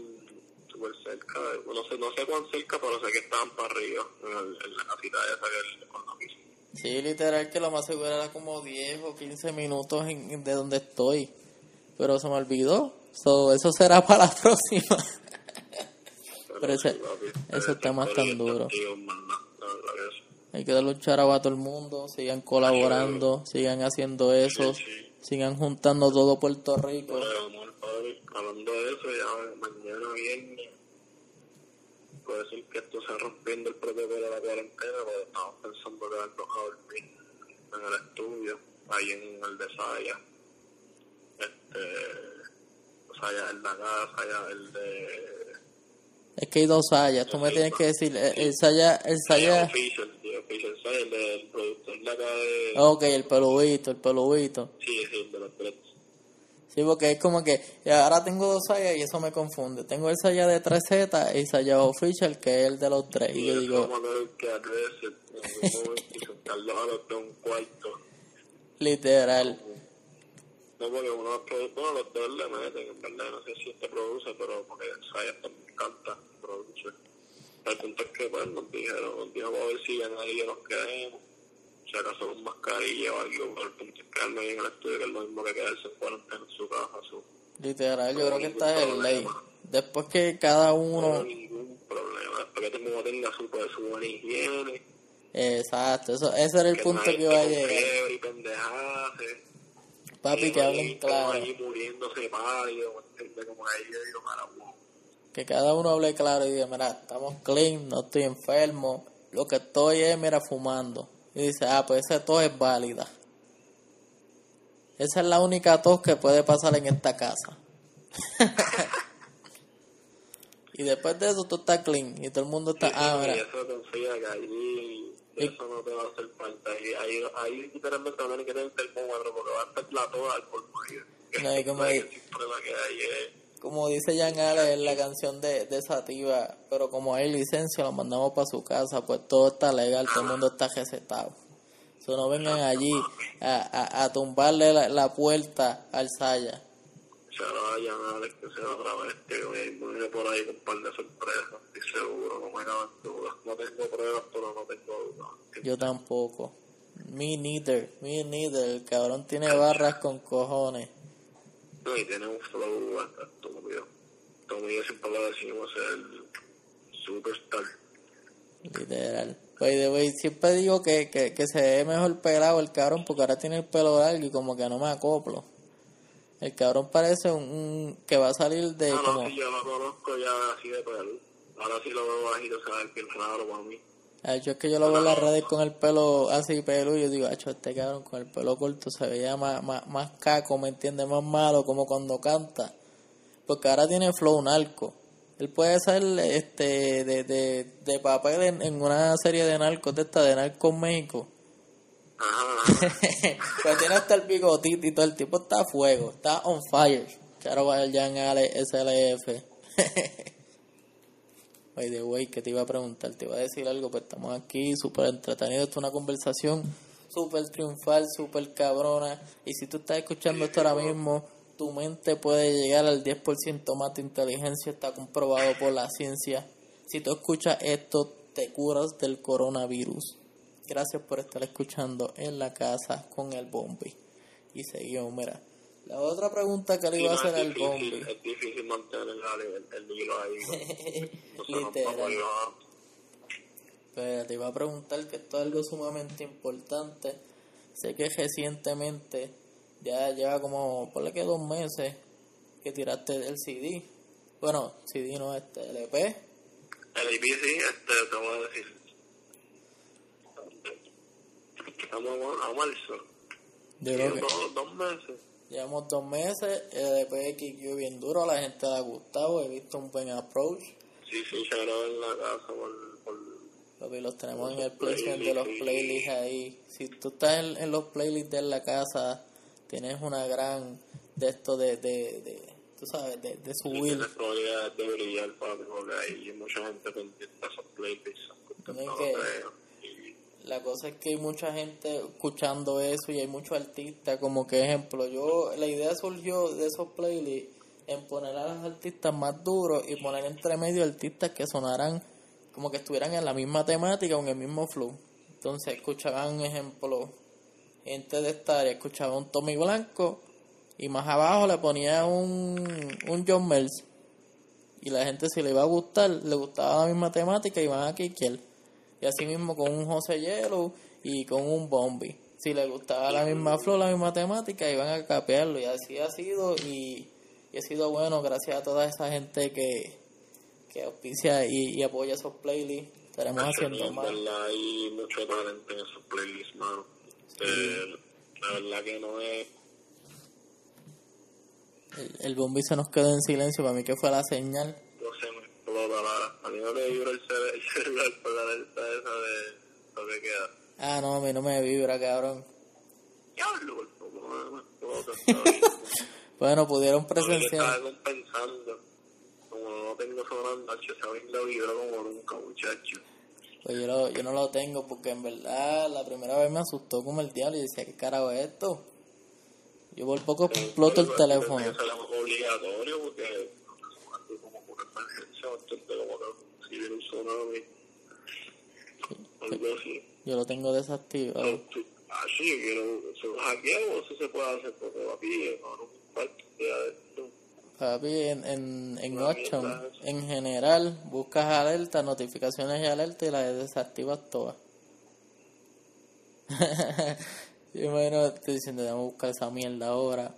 súper cerca, no sé, no sé cuán cerca, pero sé que estaban para arriba, en, el- en la casita esa que con la piscina. Sí, literal que lo más seguro era como 10 o 15 minutos en- de donde estoy. Pero se me olvidó. So, eso será para la próxima. Pero Pero ese, sí, papi. esos temas tan duros. Hay que darle un charabo a todo el mundo, sigan colaborando, sigan haciendo eso, sigan juntando todo Puerto Rico. Amor, padre, hablando de eso, ya mañana viernes puede ser que esto se rompiendo el protocolo de la cuarentena, porque estamos pensando quedarnos a dormir en el estudio, ahí en el de Saya. Este, el el de Es que hay dos sayas, tú me tienes que decir, el, el saya, el saya, el productor de... ok, el peludito, el peludito. Sí, sí, el de los Dreads. Sí, porque es como que ahora tengo dos sayas y eso me confunde. Tengo el saya de 3Z y el saya official que es el de los tres. Y Y yo digo, a que a los cuarto. literal, No, porque uno produce, bueno, los dos le meten, en verdad, no sé si este produce, pero porque Saya también canta, produce. El punto es que, pues, nos dijeron, nos dijo a ver si ya nadie nos quedemos, si acaso con mascarilla o algo, pero el punto es quedarme ahí en el estudio, que es lo mismo que quedarse en cuarentena en su casa, su, literal, yo creo que esta es ley. Después que cada no uno, hay ningún problema, después que todo tenga su, pues, su buena higiene, exacto, eso, ese era el que punto que iba a llegar. y pendejadas, eh. Papi, que hablen claro. ahí muriéndose pálido, ¿me entiendes? Como ahí yo digo, mara, wow. Que cada uno hable claro y diga, mira, estamos clean, no estoy enfermo, lo que estoy es, mira, fumando. Y dice, ah, pues esa tos es válida. Esa es la única tos que puede pasar en esta casa. y después de eso tú estás clean y todo el mundo está, ah, y mira, eso confía que allí eso no te va a hacer falta. Ahí, ahí, ahí literalmente van a tener tener termómetro porque va a estar la toda al pulmón. No, y como El es como dice Jan Ale en la canción de, de Sativa, pero como hay licencia, lo mandamos para su casa, pues todo está legal, todo el mundo está recetado. So, no vengan allí a, a, a tumbarle la, la puerta al Saya. Se vayan a que sea otra vez que me viene por ahí con un par de sorpresas. Estoy seguro, no me caben dudas. No tengo pruebas, pero no tengo dudas. Yo tampoco. Me neither, me neither. El cabrón tiene barras con cojones. No, y tiene un flow hasta estúpido. Como yo siempre lo decimos, el superstar. Literal. By the way, siempre digo que, que, que se ve mejor pelado el cabrón porque ahora tiene el pelo largo y como que no me acoplo. El cabrón parece un, un- que va a salir de No, como... no, si yo lo conozco ya así de pelo. Ahora sí lo veo bajito, ver bien raro para mí. Ah, Yo es que yo lo veo en las redes con el pelo así pelo y yo digo, acho, este cabrón con el pelo corto se veía más, más, más caco, ¿me entiendes? Más malo, como cuando canta. Porque ahora tiene flow narco. Él puede ser este de, de, de papel en, en una serie de narcos, de esta de Narcos México. Ajá, ajá. pues tiene hasta el bigotito y todo, el tipo está a fuego, está on fire. Jan Ale SLF. By the way, que te iba a preguntar, te iba a decir algo, pues estamos aquí súper entretenidos, esto es una conversación súper triunfal, súper cabrona, y si tú estás escuchando esto ahora mismo, tu mente puede llegar al 10% más de inteligencia, está comprobado por la ciencia. Si tú escuchas esto, te curas del coronavirus. Gracias por estar escuchando en la casa con el Bombi. Y seguimos, mira. La otra pregunta que le iba a hacer al Bombi. es difícil mantener el, el, el hilo ahí. Literal. por. Pero te iba a preguntar que esto es algo sumamente importante. Sé que recientemente, ya lleva como, ponle que dos meses, que tiraste el CD. Bueno, CD no, este LP. El IP sí, este, te voy a decir. Estamos a, a marzo. Yo creo que Dos, dos meses. llevamos dos meses, el LP que bien duro, a la gente le ha gustado, he visto un buen approach. Sí, sí, se grabó en la casa por... por Papi, los tenemos en el placement de los playlists ahí. Si tú estás en, en los playlists de la casa, tienes una gran de esto de, de, de tú sabes, de, de subir. Tienes probabilidades de brillar, porque hay mucha gente pendiente de esos playlists. No No que- creo. La cosa es que hay mucha gente escuchando eso y hay muchos artistas, como que ejemplo, yo, la idea surgió de esos playlists en poner a los artistas más duros y poner entre medio artistas que sonaran como que estuvieran en la misma temática o en el mismo flow. Entonces escuchaban, ejemplo, gente de esta área, escuchaba un Tommy Blanco y más abajo le ponía un, un John Mills. y la gente si le iba a gustar, le gustaba la misma temática y van a quiquear. Y así mismo con un José Yellow y con un Bombi. Si le gustaba la misma flor, la misma temática, iban a capearlo. Y así ha sido y, y ha sido bueno gracias a toda esa gente que, que auspicia y, y apoya esos playlists. Estaremos haciendo más. Hay mucho talento en esos playlists, mano. Eh, la verdad que no es el, el bombi se nos quedó en silencio, para mí que fue la señal. No sé, me explota la... A mí no me vibra el, cel el celular por la alerta esa de lo que queda. Ah, no, a mí no me vibra, cabrón. Diablo, por favor, me explota. bueno, pudieron presenciar... Estaba compensando. Como no tengo sonando, se brinda vibra como nunca, muchacho. Pues yo, lo, yo no lo tengo porque en verdad la primera vez me asustó como el diablo y decía, ¿qué carajo es esto? Yo por poco exploto el teléfono. Era obligatorio porque Yo lo tengo desactivado. Ah, sí, quiero hackeado eso se puede hacer porque papi. Papi, en, en, en 8, en general, buscas alerta, notificaciones y alerta y las desactivas todas. Yo imagino estoy diciendo, vamos a buscar esa mierda ahora.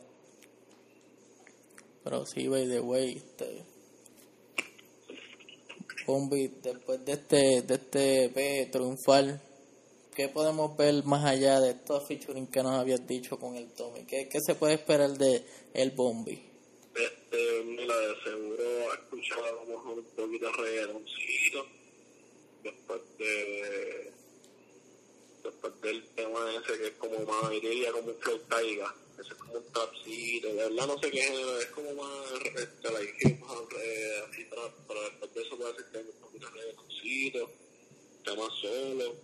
Pero sí, by the way, este. Bombi, después de este, de este P triunfal, ¿qué podemos ver más allá de estos featuring que nos habías dicho con el Tommy? ¿Qué, qué se puede esperar de el Bombi? Este, mira, de seguro ha escuchado como un poquito de. Después de después del tema ese que es como más, diría como un flow taiga, ese es como un trapcito, de verdad no sé qué género, es como más, este, la más eh, así trap, pero después de eso puede ser que un poquito de reggaetoncito, temas solo,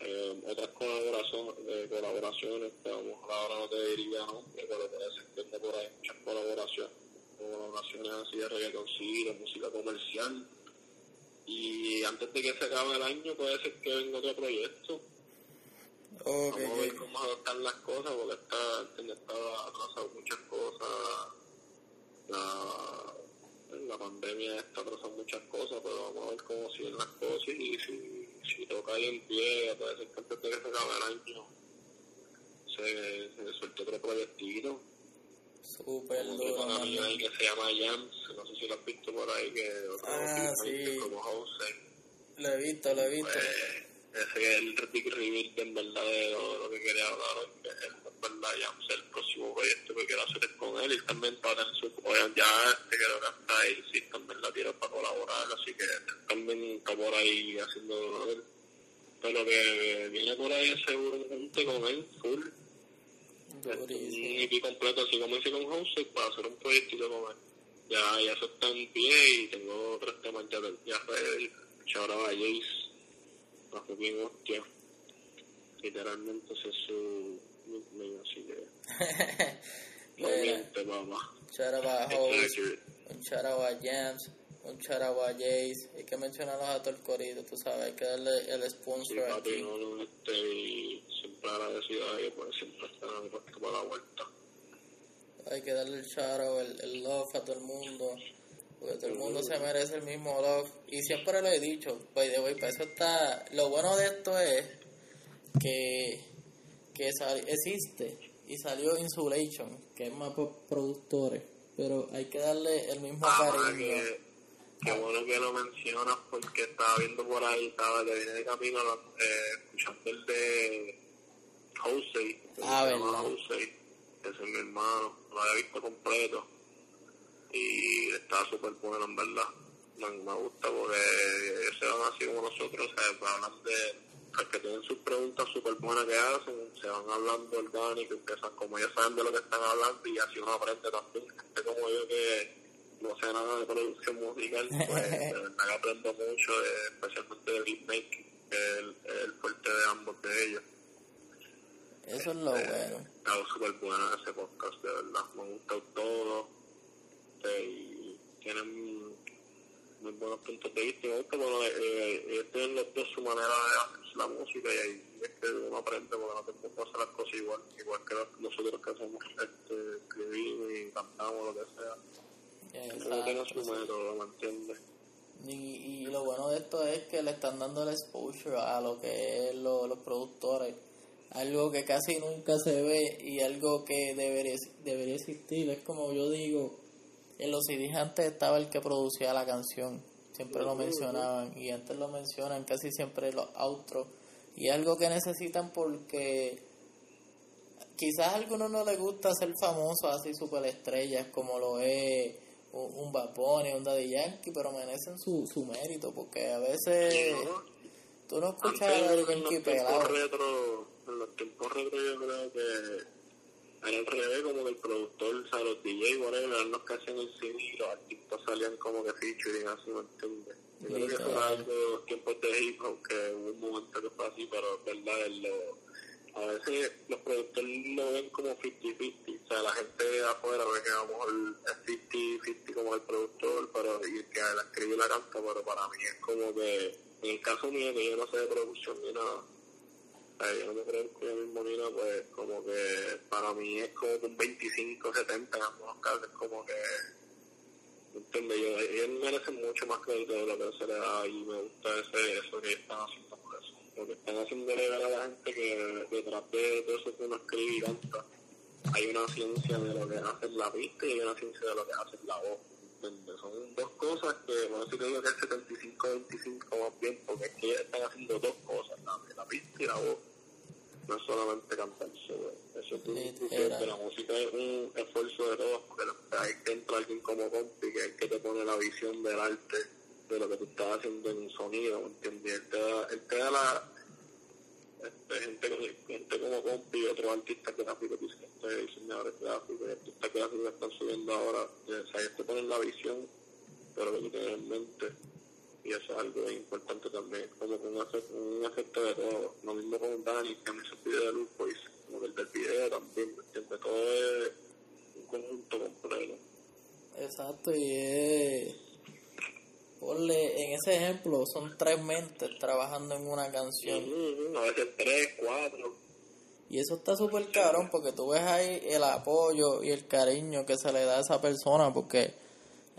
eh, otras colaboraciones, eh, colaboraciones que a ahora no te diría no, pero puede ser que tenga por ahí muchas colaboraciones, colaboraciones así de reggaetoncito, música comercial, y antes de que se acabe el año puede ser que venga otro proyecto Vamos a ver cómo adaptar las cosas, porque está, está atrasado muchas cosas. La, la pandemia está atrasando muchas cosas, pero vamos a ver cómo siguen las cosas y si, si toca ahí en pie, puede ser que antes de que se acabe el año se, se suelte otro proyectito. Super duro, una ahí que se llama Jams, no sé si lo has visto por ahí, que otro ah, sí. como House. Lo he visto, lo he visto. Pues, ese es el big reveal de en verdad de lo, lo que quería hablar en verdad ya el próximo proyecto que quiero hacer es con él y también para tener su ya este creo que hasta ahí sí también la tiro para colaborar, así que también está por ahí haciendo. Pero que viene por ahí seguro junto con él, full. Un EP completo así como hice con House para hacer un proyectito con él. Ya, ya eso está en pie y tengo tres temas ya, ya ready. Ahora va Jace bajo bien hostia. Literalmente ese es su nickname, así que. mamá. Un Jams, un shout a Jace. Hay que mencionarlos a todo el corrido, tú sabes, hay que darle el sponsor sí, papi, aquí. No, no, este, y siempre agradecido a ellos porque siempre están para la vuelta. Hay que darle el out, el, el love a todo el mundo. Porque todo el mundo se merece el mismo love. Y siempre lo he dicho, by the way, para eso está. Lo bueno de esto es que, que existe y salió Insulation, que es más por productores. Pero hay que darle el mismo ah, cariño. Que, qué bueno que lo mencionas porque estaba viendo por ahí, estaba le vine de camino eh, escuchando el de Jose. Ah. Jose, ese es mi hermano, lo había visto completo y está súper bueno en verdad. Me, me, gusta porque se van así como nosotros, ¿sabes? Hablan de que tienen sus preguntas súper buenas que hacen, se van hablando orgánico, empiezan como ya saben de lo que están hablando y así uno aprende también. Gente como yo que no sé nada de producción musical, pues de verdad que aprendo mucho, especialmente de beatmaking, que es el, el, fuerte de ambos de ellos. Eso es lo eh, bueno. Está súper bueno ese podcast, de verdad. Me gusta todo y tienen muy buenos puntos de vista. Gusta bueno, eh, ellos tienen los dos su manera de hacer la música y ahí es que uno aprende porque no te hacer las cosas igual, igual que nosotros que hacemos, este, escribimos y cantamos, lo que sea. tiene su método, ¿me entiendes? Y, y lo bueno de esto es que le están dando el exposure a lo que es lo, los productores. Algo que casi nunca se ve y algo que debería, debería existir. Es como yo digo, en los CDs antes estaba el que producía la canción. Siempre lo mencionaban y antes lo mencionan casi siempre los outros. Y es algo que necesitan porque quizás a algunos no les gusta ser famosos así estrellas como lo es un Bapone, un Daddy Yankee, pero merecen su, su mérito, porque a veces tú no escuchas a Daddy Yankee pegado. Retro, en los tiempos retro yo creo que al revés, como que el productor, o sea, los DJ, whatever, eran los que hacían el CD y los artistas salían como que featuring, así, ¿me entiendes? Yo creo que fue algo, tiempos de hip hop, que hubo un momento que fue así, pero es verdad, es lo a veces los productores lo ven como 50-50, o sea, la gente de afuera ve que a lo mejor es 50-50 como el productor, pero y el que la escribe la canta, pero para mí es como que, en el caso mío, que yo no sé de producción ni nada, yo no creo que mismo ni nada, pues como que para mí es como un 25-70 en algunos casos, es como que, ¿entiendes? Yo, ellos merecen mucho más crédito de lo que se le da y me gusta ese, eso que están haciendo lo que están haciendo llegar a la gente que detrás de todo eso que uno escribe y canta, hay una ciencia de lo que hace la pista y hay una ciencia de lo que hace la voz. Son dos cosas que, bueno, si te digo que es 75-25 más bien, porque es que están haciendo dos cosas, la, la pista y la voz. No es solamente cantar Eso es un, la música es un esfuerzo de todos, porque hay que entrar alguien como compi, que es el que te pone la visión del arte de lo que tú estás haciendo en sonido, ¿me entiendes? Él te da, él te da la este, gente, gente como compi y otros artistas gráficos, este, diseñadores gráficos y artistas gráficos que están subiendo ahora, sea, ellos te ponen la visión de lo que tú tienes en mente y eso es algo importante también, como que un, efecto de todo, lo mismo con Dani, que me hizo el video de luz, pues, como que el del video también, ¿me entiendes? Todo es un conjunto completo. Exacto, y es en ese ejemplo, son tres mentes trabajando en una canción. a veces tres, cuatro. Y eso está súper cabrón porque tú ves ahí el apoyo y el cariño que se le da a esa persona porque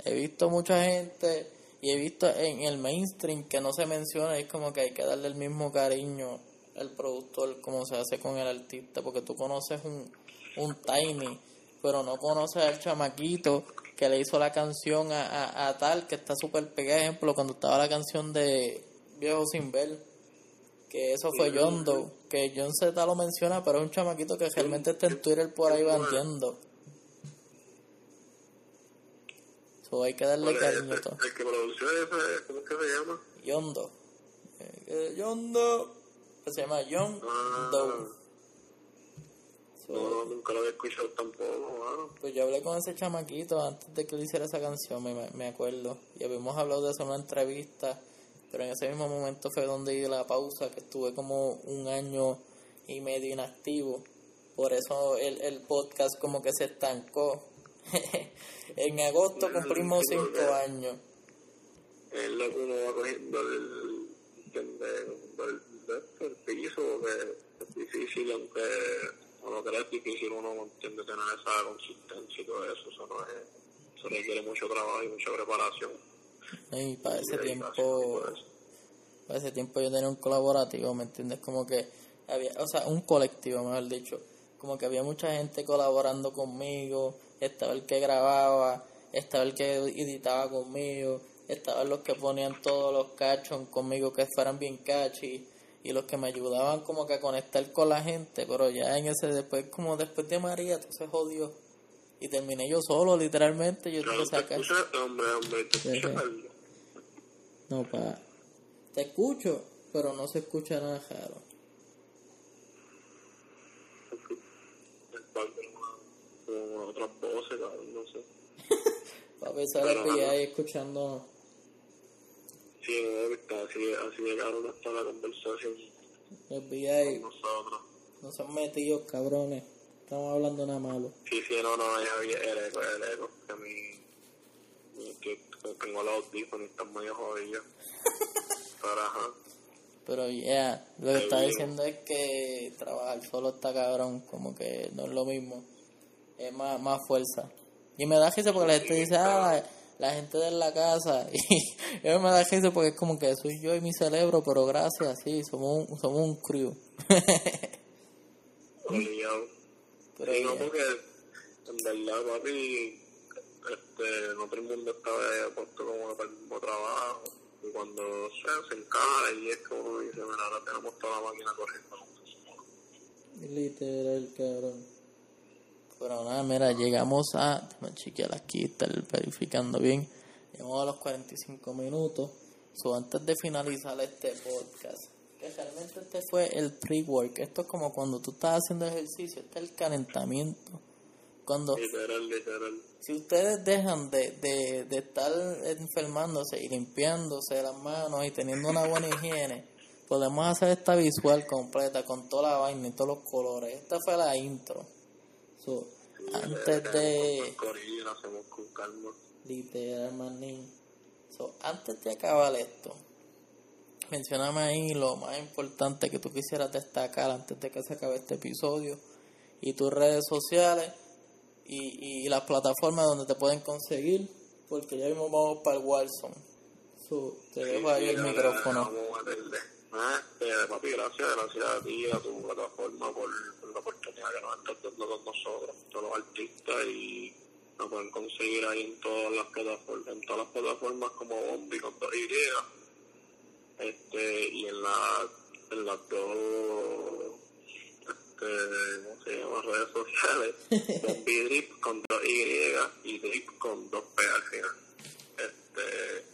he visto mucha gente y he visto en el mainstream que no se menciona, es como que hay que darle el mismo cariño al productor como se hace con el artista porque tú conoces un, un Tiny pero no conoces al chamaquito que le hizo la canción a, a, tal, que está súper pegada, ejemplo, cuando estaba la canción de Viejo Sin Ver, que eso fue John Doe, que John Z lo menciona, pero es un chamaquito que realmente está en Twitter por ahí bandiendo. So, hay que darle cariño todo. El que ese, ¿cómo es que se llama? Yondo. Eh, Yondo, que se llama John ah. Doe. No, nunca lo había escuchado tampoco, Pues yo hablé con ese chamaquito antes de que él hiciera esa canción, me, me acuerdo. Y habíamos hablado de eso en una entrevista, pero en ese mismo momento fue donde di la pausa, que estuve como un año y medio inactivo. Por eso el, el podcast como que se estancó. en agosto cumplimos cinco años. Es lo que uno va el, el, el, el piso, que es difícil, aunque uno cree que es difícil uno entiende tener esa consistencia y todo eso, eso no es, eso requiere mucho trabajo y mucha preparación. Y para ese tiempo, para ese tiempo yo tenía un colaborativo, ¿me entiendes? Como que había, o sea, un colectivo, mejor dicho, como que había mucha gente colaborando conmigo, estaba el que grababa, estaba el que editaba conmigo, estaban los que ponían todos los cachos conmigo que fueran bien catchy y los que me ayudaban como que a conectar con la gente, pero ya en ese después, como después de María, se jodió. Y terminé yo solo, literalmente. Yo tuve que sacar. Hombre, hombre, te No, pa. Te escucho, pero no se escucha nada raro. Como otras voces, no sé. Para pensar el ahí escuchando Sí, así, así llegaron hasta la conversación. FBI. Nosotros. No son metidos, cabrones. Estamos hablando nada malo. Sí, sí, no, no, ya vi el eco, el eco. Que a mí, que tengo los audífonos y están medio jodidos. Pero ajá. Pero ya, yeah, lo que está diciendo es que trabajar solo está cabrón, como que no es lo mismo. Es más, más fuerza. Y me da risa porque la gente dice, ah, la gente de la casa y yo me da risa porque es como que soy yo y mi cerebro, pero gracias, sí, somos un, somos un crew. Pero Sí, no, porque en verdad, papi, este, no todo el mundo estaba puesto como para el mismo trabajo. Y cuando se, se encaja y es como uno dice, mira, ahora tenemos toda la máquina corriendo. Literal, cabrón. Pero nada, mira, llegamos a. Déjame chequear aquí, estar verificando bien. Llegamos a los 45 minutos. So, antes de finalizar este podcast, que realmente este fue el pre-work. Esto es como cuando tú estás haciendo ejercicio, este es el calentamiento. Cuando Literal, literal. si ustedes dejan de, de, de estar enfermándose y limpiándose las manos y teniendo una buena higiene, podemos hacer esta visual completa con toda la vaina y todos los colores. Esta fue la intro. So, antes de... Literal, manín. So, antes de acabar esto, mencioname ahí lo más importante que tú quisieras destacar antes de que se acabe este episodio y tus redes sociales y, y las plataformas donde te pueden conseguir, porque ya mismo vamos para el Warzone. So, te dejo ahí el micrófono. Ah, este, papi, gracias, gracias a ti, a tu plataforma por, por la oportunidad que nos estás dando con nosotros, todos los artistas y nos pueden conseguir ahí en todas las plataformas, en todas las plataformas como Bombi con dos Y, este, y en la, en las dos, este, ¿cómo se llama? redes sociales, Bombi Drip con dos Y y Drip con dos P al final. Este,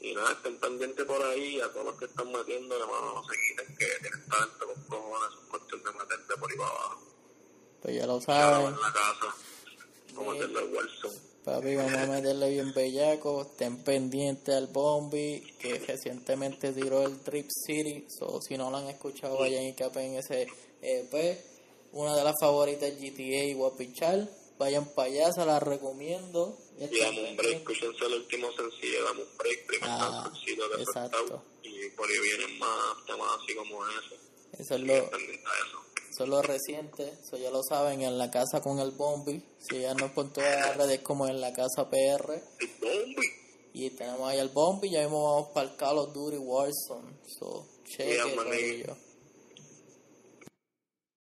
y nada, estén pendientes por ahí a todos los que están metiendo, hermano, no se quiten que tienen talento con cojones, es cuestión de meterle por ahí para abajo. Pues ya lo saben. en la casa, meterle al Warzone. Papi, vamos a meterle bien bellaco. Estén pendientes al Bombi, que recientemente tiró el Trip City. So, si no lo han escuchado, vayan y capen ese EP. Una de las favoritas GTA Guapichal. Vayan para allá, se las recomiendo. Y damos un break, escúchense el último sencillo, damos un break, primer Ah, cancioncito que exacto. y por ahí vienen más temas así como ese. Eso es Y lo, estén pendientes a eso. eso es lo reciente. Eso ya lo saben, en la casa con el Bombi. Si ya no por todas las redes como en la casa PR. El Bombi, Y tenemos ahí al Bombi. Ya mismo vamos para el Call of Duty Warzone. So, cheque, Yeah.